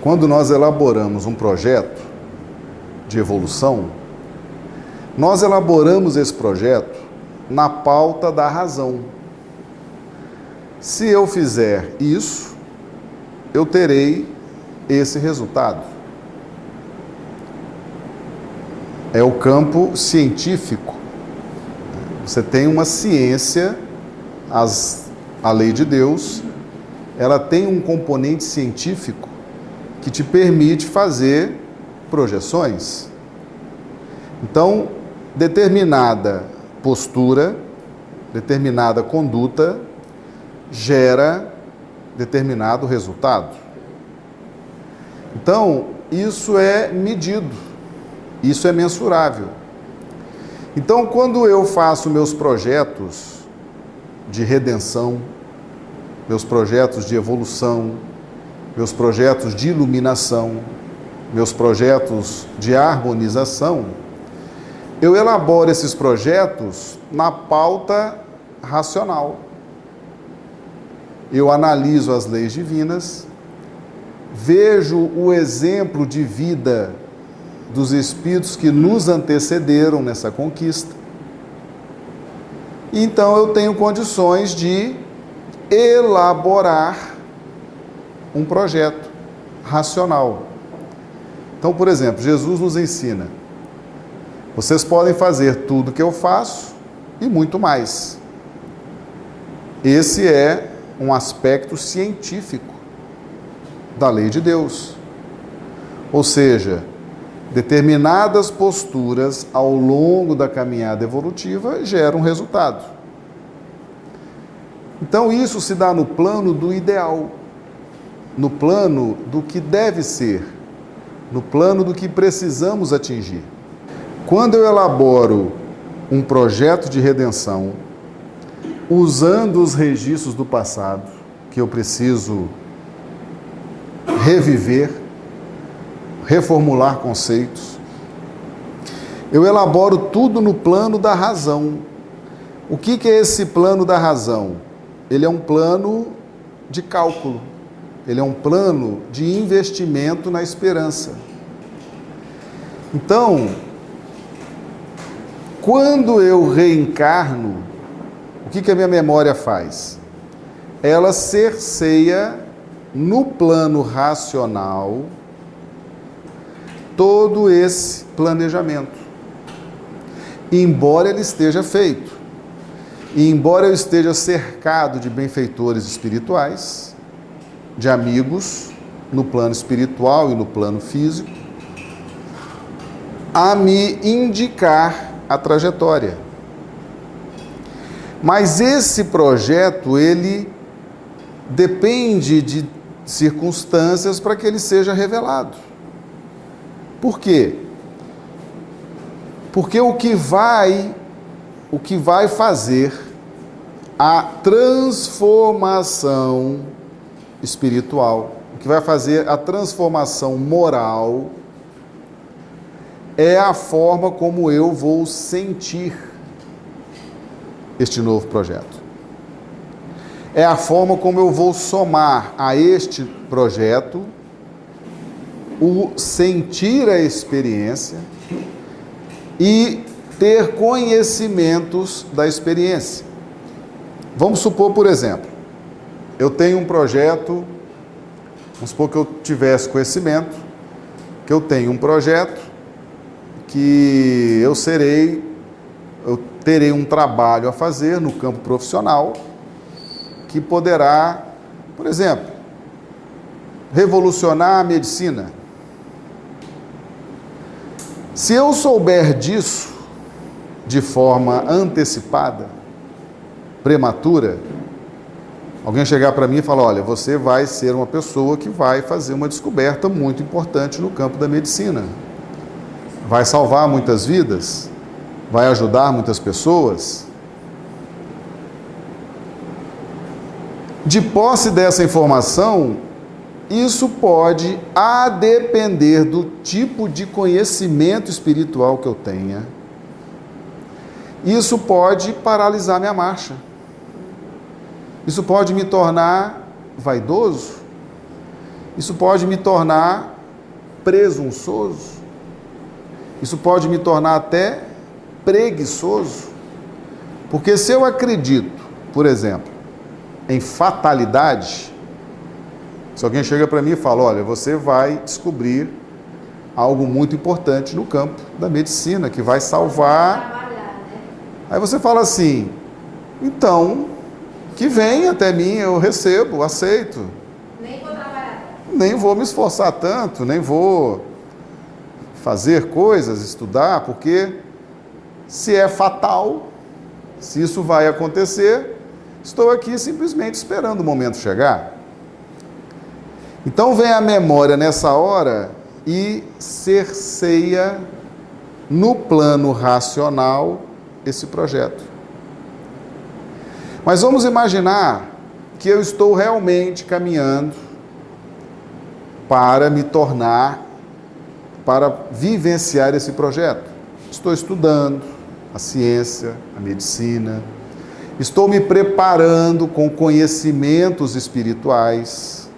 quando nós elaboramos um projeto de evolução, nós elaboramos esse projeto na pauta da razão. Se eu fizer isso, eu terei esse resultado. É o campo científico. Você tem uma ciência, as, a lei de Deus, ela tem um componente científico que te permite fazer projeções. Então, determinada postura, determinada conduta gera determinado resultado. Então, isso é medido, isso é mensurável. Então, quando eu faço meus projetos de redenção, meus projetos de evolução, meus projetos de iluminação, meus projetos de harmonização, eu elaboro esses projetos na pauta racional. Eu analiso as leis divinas, vejo o exemplo de vida dos espíritos que nos antecederam nessa conquista. Então eu tenho condições de elaborar um projeto racional. Então, por exemplo, Jesus nos ensina: vocês podem fazer tudo que eu faço e muito mais. Esse é um aspecto científico da lei de Deus. Ou seja, determinadas posturas ao longo da caminhada evolutiva geram resultado. Então, isso se dá no plano do ideal, no plano do que deve ser no plano do que precisamos atingir. Quando eu elaboro um projeto de redenção, usando os registros do passado, que eu preciso reviver, reformular conceitos, eu elaboro tudo no plano da razão. O que, que é esse plano da razão? Ele é um plano de cálculo. Ele é um plano de investimento na esperança. Então, quando eu reencarno, o que, que a minha memória faz? Ela cerceia no plano racional todo esse planejamento. Embora ele esteja feito, e embora eu esteja cercado de benfeitores espirituais, de amigos no plano espiritual e no plano físico, a me indicar a trajetória. Mas esse projeto, ele depende de circunstâncias para que ele seja revelado. Por quê? Porque o que vai o que vai fazer a transformação espiritual, o que vai fazer a transformação moral é a forma como eu vou sentir este novo projeto. É a forma como eu vou somar a este projeto o sentir a experiência e ter conhecimentos da experiência. Vamos supor, por exemplo, eu tenho um projeto, vamos supor que eu tivesse conhecimento, que eu tenho um projeto que eu serei, eu terei um trabalho a fazer no campo profissional que poderá, por exemplo, revolucionar a medicina. Se eu souber disso de forma antecipada, prematura, Alguém chegar para mim e falar: olha, você vai ser uma pessoa que vai fazer uma descoberta muito importante no campo da medicina. Vai salvar muitas vidas, vai ajudar muitas pessoas. De posse dessa informação, isso pode, a depender do tipo de conhecimento espiritual que eu tenha, isso pode paralisar minha marcha. Isso pode me tornar vaidoso. Isso pode me tornar presunçoso. Isso pode me tornar até preguiçoso. Porque se eu acredito, por exemplo, em fatalidade, se alguém chega para mim e fala: olha, você vai descobrir algo muito importante no campo da medicina que vai salvar. Né? Aí você fala assim: então, que vem até mim, eu recebo, aceito. Nem vou trabalhar. Nem vou me esforçar tanto, nem vou fazer coisas, estudar, porque se é fatal, se isso vai acontecer, estou aqui simplesmente esperando o momento chegar. Então vem a memória nessa hora e cerceia no plano racional esse projeto. Mas vamos imaginar que eu estou realmente caminhando para me tornar, para vivenciar esse projeto. Estou estudando a ciência, a medicina, estou me preparando com conhecimentos espirituais,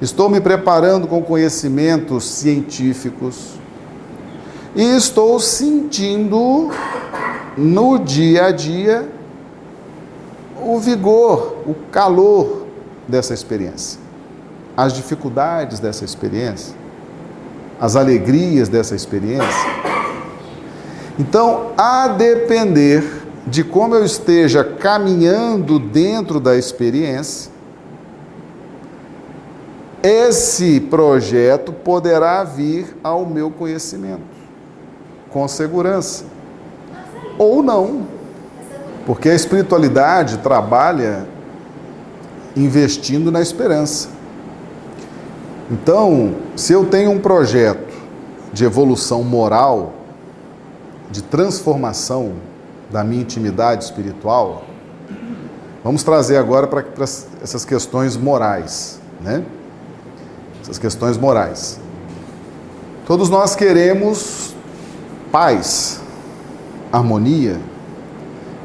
estou me preparando com conhecimentos científicos. E estou sentindo no dia a dia o vigor, o calor dessa experiência, as dificuldades dessa experiência, as alegrias dessa experiência. Então, a depender de como eu esteja caminhando dentro da experiência, esse projeto poderá vir ao meu conhecimento, com segurança, ou não. Porque a espiritualidade trabalha investindo na esperança. Então, se eu tenho um projeto de evolução moral, de transformação da minha intimidade espiritual, vamos trazer agora para essas questões morais, né? Essas questões morais. Todos nós queremos paz, harmonia,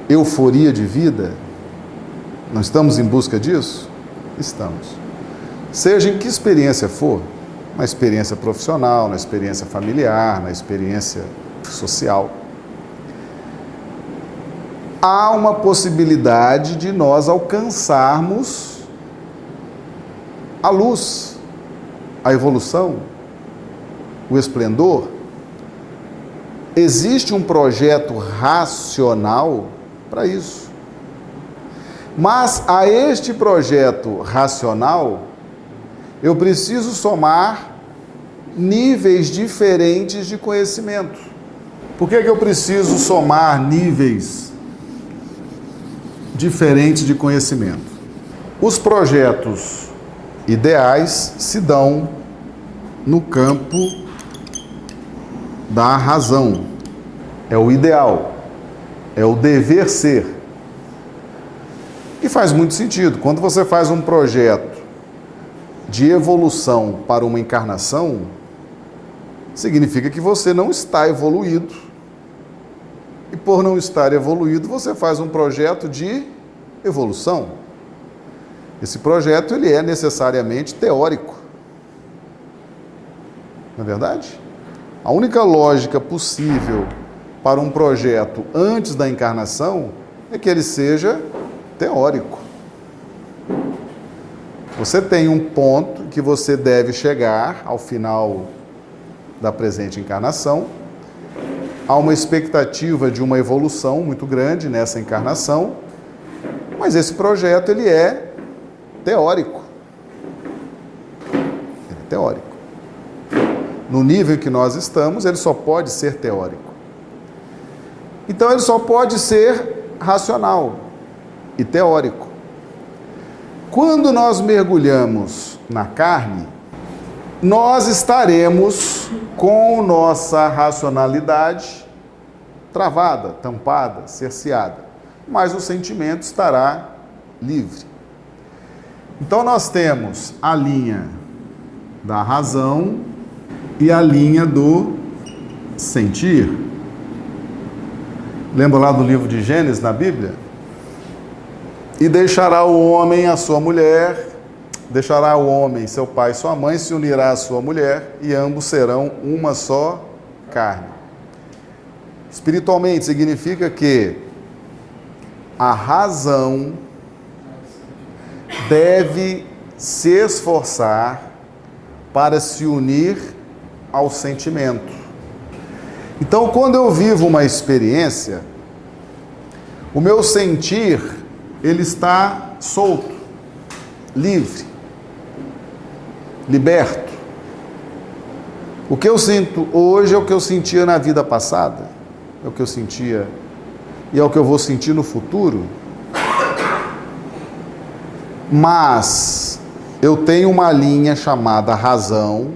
euforia de vida? Não estamos em busca disso? Estamos. Seja em que experiência for, na experiência profissional, na experiência familiar, na experiência social, há uma possibilidade de nós alcançarmos a luz, a evolução, o esplendor. Existe um projeto racional para isso. Mas a este projeto racional, eu preciso somar níveis diferentes de conhecimento. Por que, que eu preciso somar níveis diferentes de conhecimento? Os projetos ideais se dão no campo da razão. É o ideal é o dever ser. E faz muito sentido. Quando você faz um projeto de evolução para uma encarnação, significa que você não está evoluído. E por não estar evoluído, você faz um projeto de evolução. Esse projeto ele é necessariamente teórico. Não é verdade? A única lógica possível para um projeto antes da encarnação é que ele seja teórico. Você tem um ponto que você deve chegar ao final da presente encarnação. Há uma expectativa de uma evolução muito grande nessa encarnação, mas esse projeto ele é teórico. Ele é teórico. No nível que nós estamos, ele só pode ser teórico. Então ele só pode ser racional e teórico. Quando nós mergulhamos na carne, nós estaremos com nossa racionalidade travada, tampada, cerceada, mas o sentimento estará livre. Então nós temos a linha da razão e a linha do sentir. Lembra lá do livro de Gênesis na Bíblia? E deixará o homem a sua mulher, deixará o homem seu pai e sua mãe, se unirá à sua mulher, e ambos serão uma só carne. Espiritualmente significa que a razão deve se esforçar para se unir ao sentimento. Então, quando eu vivo uma experiência, o meu sentir ele está solto, livre, liberto. O que eu sinto hoje é o que eu sentia na vida passada, é o que eu sentia e é o que eu vou sentir no futuro. Mas eu tenho uma linha chamada razão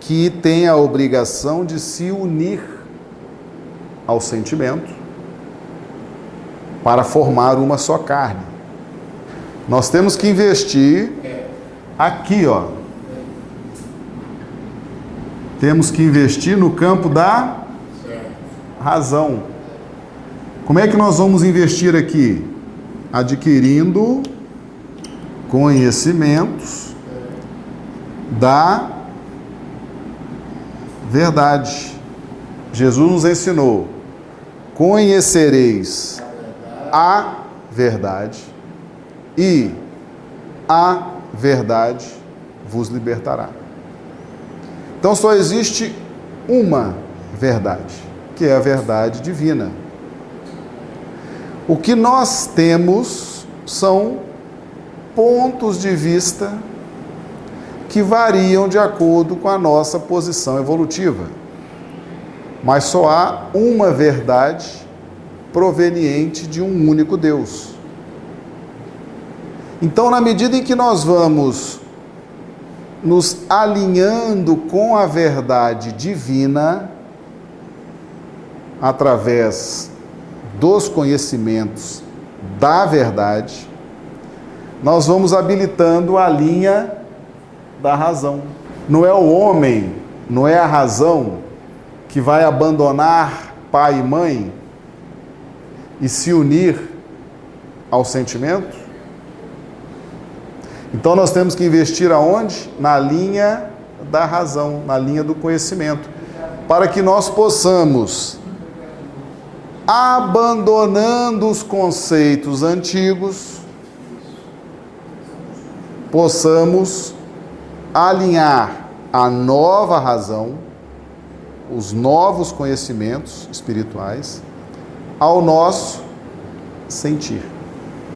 que tem a obrigação de se unir ao sentimento para formar uma só carne. Nós temos que investir aqui, ó. Temos que investir no campo da razão. Como é que nós vamos investir aqui? Adquirindo conhecimentos da verdade. Jesus nos ensinou: conhecereis a verdade e a verdade vos libertará. Então só existe uma verdade, que é a verdade divina. O que nós temos são pontos de vista que variam de acordo com a nossa posição evolutiva. Mas só há uma verdade proveniente de um único Deus. Então, na medida em que nós vamos nos alinhando com a verdade divina, através dos conhecimentos da verdade, nós vamos habilitando a linha da razão. Não é o homem, não é a razão que vai abandonar pai e mãe e se unir ao sentimento? Então nós temos que investir aonde? Na linha da razão, na linha do conhecimento, para que nós possamos abandonando os conceitos antigos, possamos alinhar a nova razão, os novos conhecimentos espirituais ao nosso sentir.